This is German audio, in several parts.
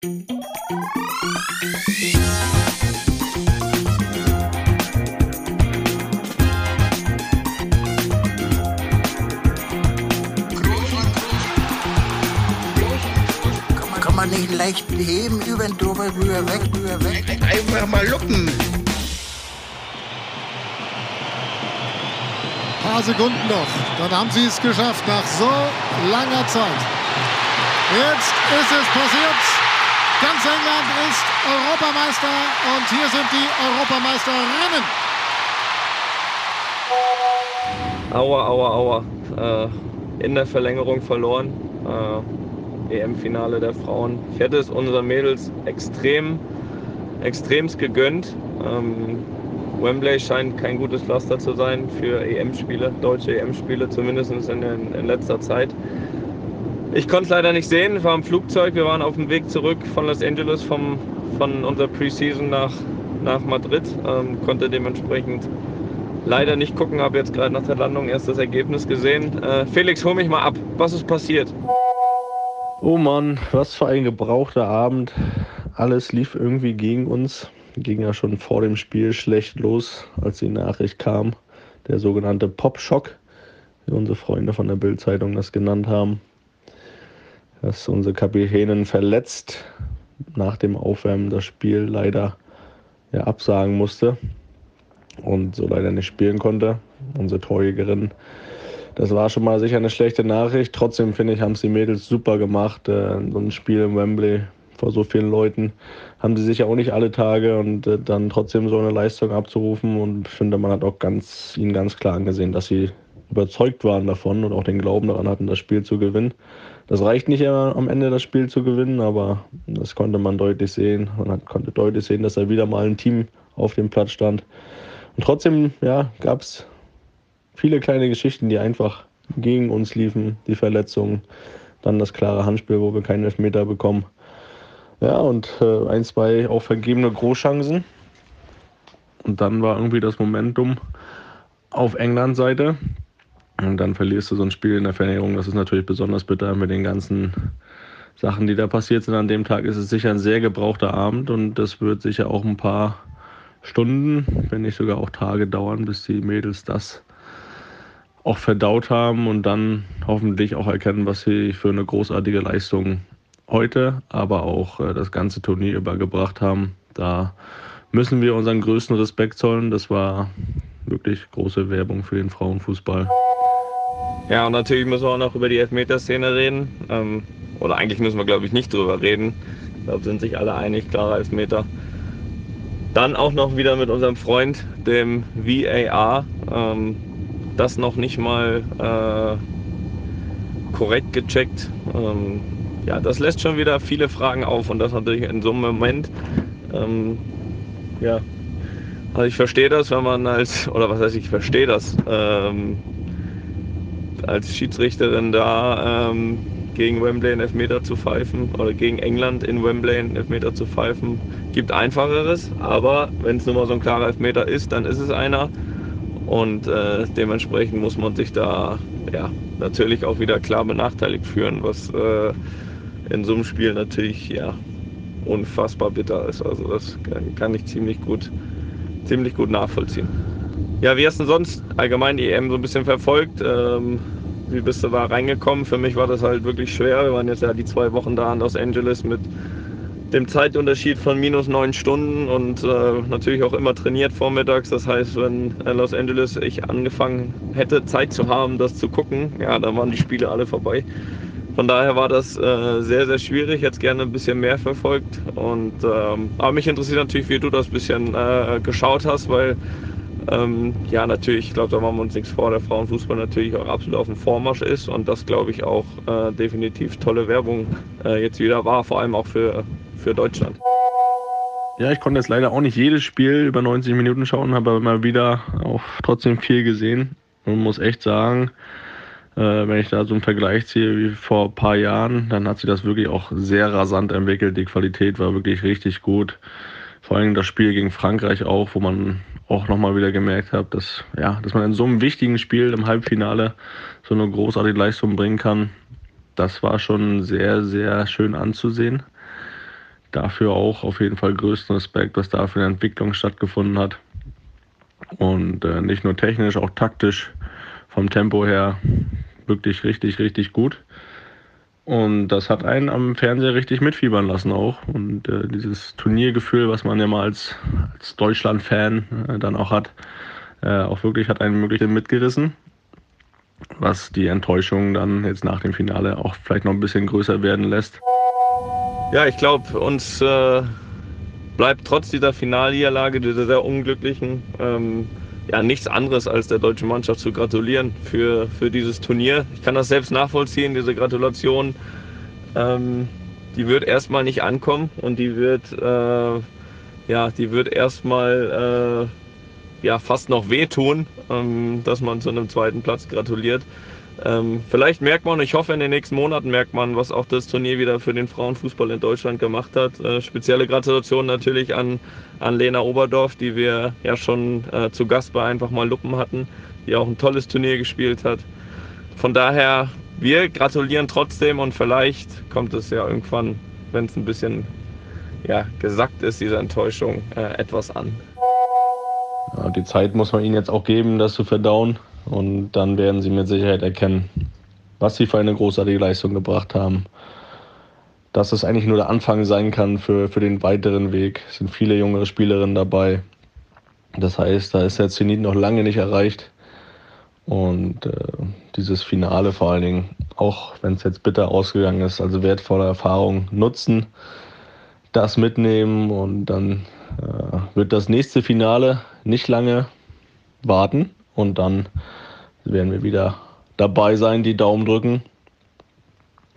Kann man nicht leicht heben, über den drüber, rüber, weg, rüber, weg. Einfach mal luppen. paar Sekunden noch. Dann haben sie es geschafft nach so langer Zeit. Jetzt ist es passiert. Ganz England ist Europameister und hier sind die Europameisterinnen. Aua, aua, aua. Äh, in der Verlängerung verloren. Äh, EM-Finale der Frauen. Ich hätte es unseren Mädels extrem, extremst gegönnt. Ähm, Wembley scheint kein gutes Pflaster zu sein für EM-Spiele, deutsche EM-Spiele, zumindest in, in, letzter Zeit. Ich konnte es leider nicht sehen, war im Flugzeug, wir waren auf dem Weg zurück von Los Angeles vom, von unserer Preseason nach, nach Madrid, ähm, konnte dementsprechend leider nicht gucken, habe jetzt gerade nach der Landung erst das Ergebnis gesehen. Äh, Felix, hol mich mal ab, was ist passiert? Oh Mann, was für ein gebrauchter Abend. Alles lief irgendwie gegen uns ging ja schon vor dem Spiel schlecht los, als die Nachricht kam. Der sogenannte Pop-Schock, wie unsere Freunde von der Bild-Zeitung das genannt haben. Dass unsere Kapitänin verletzt nach dem Aufwärmen das Spiel leider ja, absagen musste und so leider nicht spielen konnte. Unsere Torjägerin. Das war schon mal sicher eine schlechte Nachricht. Trotzdem finde ich, haben es die Mädels super gemacht. Äh, so ein Spiel im Wembley vor so vielen Leuten haben sie sicher auch nicht alle Tage und äh, dann trotzdem so eine Leistung abzurufen und ich finde, man hat auch ganz, ihnen ganz klar angesehen, dass sie überzeugt waren davon und auch den Glauben daran hatten, das Spiel zu gewinnen. Das reicht nicht immer am Ende, das Spiel zu gewinnen, aber das konnte man deutlich sehen. Man konnte deutlich sehen, dass da wieder mal ein Team auf dem Platz stand. Und trotzdem ja, gab es viele kleine Geschichten, die einfach gegen uns liefen. Die Verletzungen, dann das klare Handspiel, wo wir keinen Elfmeter bekommen. Ja, und äh, ein, zwei auch vergebene Großchancen. Und dann war irgendwie das Momentum auf Englands Seite. Und dann verlierst du so ein Spiel in der Verlängerung. Das ist natürlich besonders bitter mit den ganzen Sachen, die da passiert sind. An dem Tag ist es sicher ein sehr gebrauchter Abend und das wird sicher auch ein paar Stunden, wenn nicht sogar auch Tage dauern, bis die Mädels das auch verdaut haben und dann hoffentlich auch erkennen, was sie für eine großartige Leistung heute, aber auch äh, das ganze Turnier übergebracht haben. Da müssen wir unseren größten Respekt zollen. Das war wirklich große Werbung für den Frauenfußball. Ja, und natürlich müssen wir auch noch über die Elfmeterszene reden. Ähm, oder eigentlich müssen wir, glaube ich, nicht drüber reden. Ich glaube, sind sich alle einig, klarer Elfmeter. Dann auch noch wieder mit unserem Freund, dem VAR. Ähm, das noch nicht mal äh, korrekt gecheckt. Ähm, ja, das lässt schon wieder viele Fragen auf und das natürlich in so einem Moment, ähm, ja, also ich verstehe das, wenn man als, oder was heißt ich verstehe das, ähm, als Schiedsrichterin da ähm, gegen Wembley einen Elfmeter zu pfeifen oder gegen England in Wembley einen Elfmeter zu pfeifen, gibt einfacheres, aber wenn es nur mal so ein klarer Elfmeter ist, dann ist es einer und äh, dementsprechend muss man sich da ja, natürlich auch wieder klar benachteiligt führen, was äh, in so einem Spiel natürlich ja unfassbar bitter ist. Also das kann ich ziemlich gut, ziemlich gut nachvollziehen. Ja, wie hast du sonst allgemein die EM so ein bisschen verfolgt? Ähm, wie bist du da reingekommen? Für mich war das halt wirklich schwer. Wir waren jetzt ja die zwei Wochen da in Los Angeles mit dem Zeitunterschied von minus neun Stunden und äh, natürlich auch immer trainiert vormittags. Das heißt, wenn in Los Angeles ich angefangen hätte, Zeit zu haben, das zu gucken, ja, dann waren die Spiele alle vorbei. Von daher war das äh, sehr, sehr schwierig. Jetzt gerne ein bisschen mehr verfolgt. Und, ähm, aber mich interessiert natürlich, wie du das ein bisschen äh, geschaut hast, weil ähm, ja, natürlich, ich glaube, da machen wir uns nichts vor, der Frauenfußball natürlich auch absolut auf dem Vormarsch ist und das, glaube ich, auch äh, definitiv tolle Werbung äh, jetzt wieder war, vor allem auch für, für Deutschland. Ja, ich konnte jetzt leider auch nicht jedes Spiel über 90 Minuten schauen, habe aber immer wieder auch trotzdem viel gesehen und muss echt sagen, äh, wenn ich da so einen Vergleich ziehe wie vor ein paar Jahren, dann hat sich das wirklich auch sehr rasant entwickelt. Die Qualität war wirklich richtig gut. Vor allem das Spiel gegen Frankreich auch, wo man auch nochmal wieder gemerkt hat, dass, ja, dass man in so einem wichtigen Spiel im Halbfinale so eine großartige Leistung bringen kann. Das war schon sehr, sehr schön anzusehen. dafür auch auf jeden Fall größten Respekt, was da für eine Entwicklung stattgefunden hat. Und äh, nicht nur technisch, auch taktisch vom Tempo her wirklich richtig, richtig gut. Und das hat einen am Fernseher richtig mitfiebern lassen auch. Und äh, dieses Turniergefühl, was man ja mal als, als Deutschland-Fan äh, dann auch hat, äh, auch wirklich hat einen wirklich mitgerissen. Was die Enttäuschung dann jetzt nach dem Finale auch vielleicht noch ein bisschen größer werden lässt. Ja, ich glaube, uns äh, bleibt trotz dieser Finalniederlage, dieser sehr unglücklichen, ähm, ja, nichts anderes als der deutschen Mannschaft zu gratulieren für, für dieses Turnier. Ich kann das selbst nachvollziehen, diese Gratulation. Ähm, die wird erstmal nicht ankommen und die wird, äh, ja, die wird erstmal äh, ja, fast noch wehtun, ähm, dass man zu einem zweiten Platz gratuliert. Ähm, vielleicht merkt man, ich hoffe in den nächsten Monaten merkt man, was auch das Turnier wieder für den Frauenfußball in Deutschland gemacht hat. Äh, spezielle Gratulation natürlich an, an Lena Oberdorf, die wir ja schon äh, zu Gast bei Einfach mal Luppen hatten, die auch ein tolles Turnier gespielt hat. Von daher, wir gratulieren trotzdem und vielleicht kommt es ja irgendwann, wenn es ein bisschen ja, gesackt ist, diese Enttäuschung, äh, etwas an. Ja, die Zeit muss man ihnen jetzt auch geben, das zu verdauen. Und dann werden sie mit Sicherheit erkennen, was sie für eine großartige Leistung gebracht haben. Dass es eigentlich nur der Anfang sein kann für, für den weiteren Weg. Es sind viele jüngere Spielerinnen dabei. Das heißt, da ist der Zenit noch lange nicht erreicht. Und äh, dieses Finale vor allen Dingen, auch wenn es jetzt bitter ausgegangen ist, also wertvolle Erfahrung nutzen, das mitnehmen und dann äh, wird das nächste Finale nicht lange warten und dann werden wir wieder dabei sein, die Daumen drücken.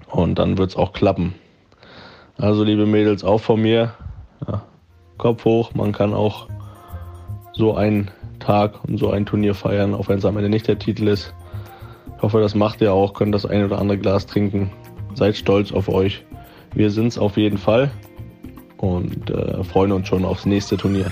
Und dann wird es auch klappen. Also, liebe Mädels, auch von mir. Ja, Kopf hoch, man kann auch so einen Tag und so ein Turnier feiern, auch wenn es am Ende nicht der Titel ist. Ich hoffe, das macht ihr auch, könnt das ein oder andere Glas trinken. Seid stolz auf euch. Wir sind es auf jeden Fall und äh, freuen uns schon aufs nächste Turnier.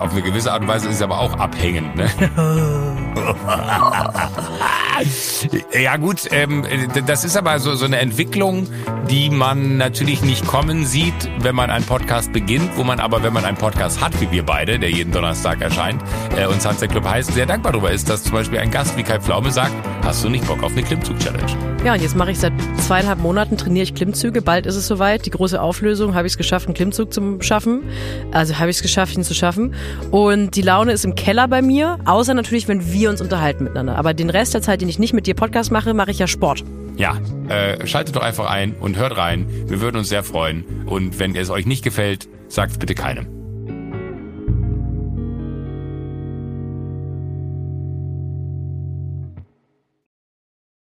Auf eine gewisse Art und Weise ist es aber auch abhängend. Ne? ja gut, ähm, das ist aber so, so eine Entwicklung, die man natürlich nicht kommen sieht, wenn man einen Podcast beginnt, wo man aber, wenn man einen Podcast hat, wie wir beide, der jeden Donnerstag erscheint, äh, und Sunset Club heißt, sehr dankbar darüber ist, dass zum Beispiel ein Gast wie Kai Pflaume sagt, hast du nicht Bock auf eine Klimmzug-Challenge? Ja, und jetzt mache ich seit zweieinhalb Monaten, trainiere ich Klimmzüge. Bald ist es soweit. Die große Auflösung, habe ich es geschafft, einen Klimmzug zu schaffen. Also habe ich es geschafft, ihn zu schaffen. Und die Laune ist im Keller bei mir, außer natürlich, wenn wir uns unterhalten miteinander. Aber den Rest der Zeit, den ich nicht mit dir Podcast mache, mache ich ja Sport. Ja, äh, schaltet doch einfach ein und hört rein. Wir würden uns sehr freuen. Und wenn es euch nicht gefällt, sagt bitte keinem.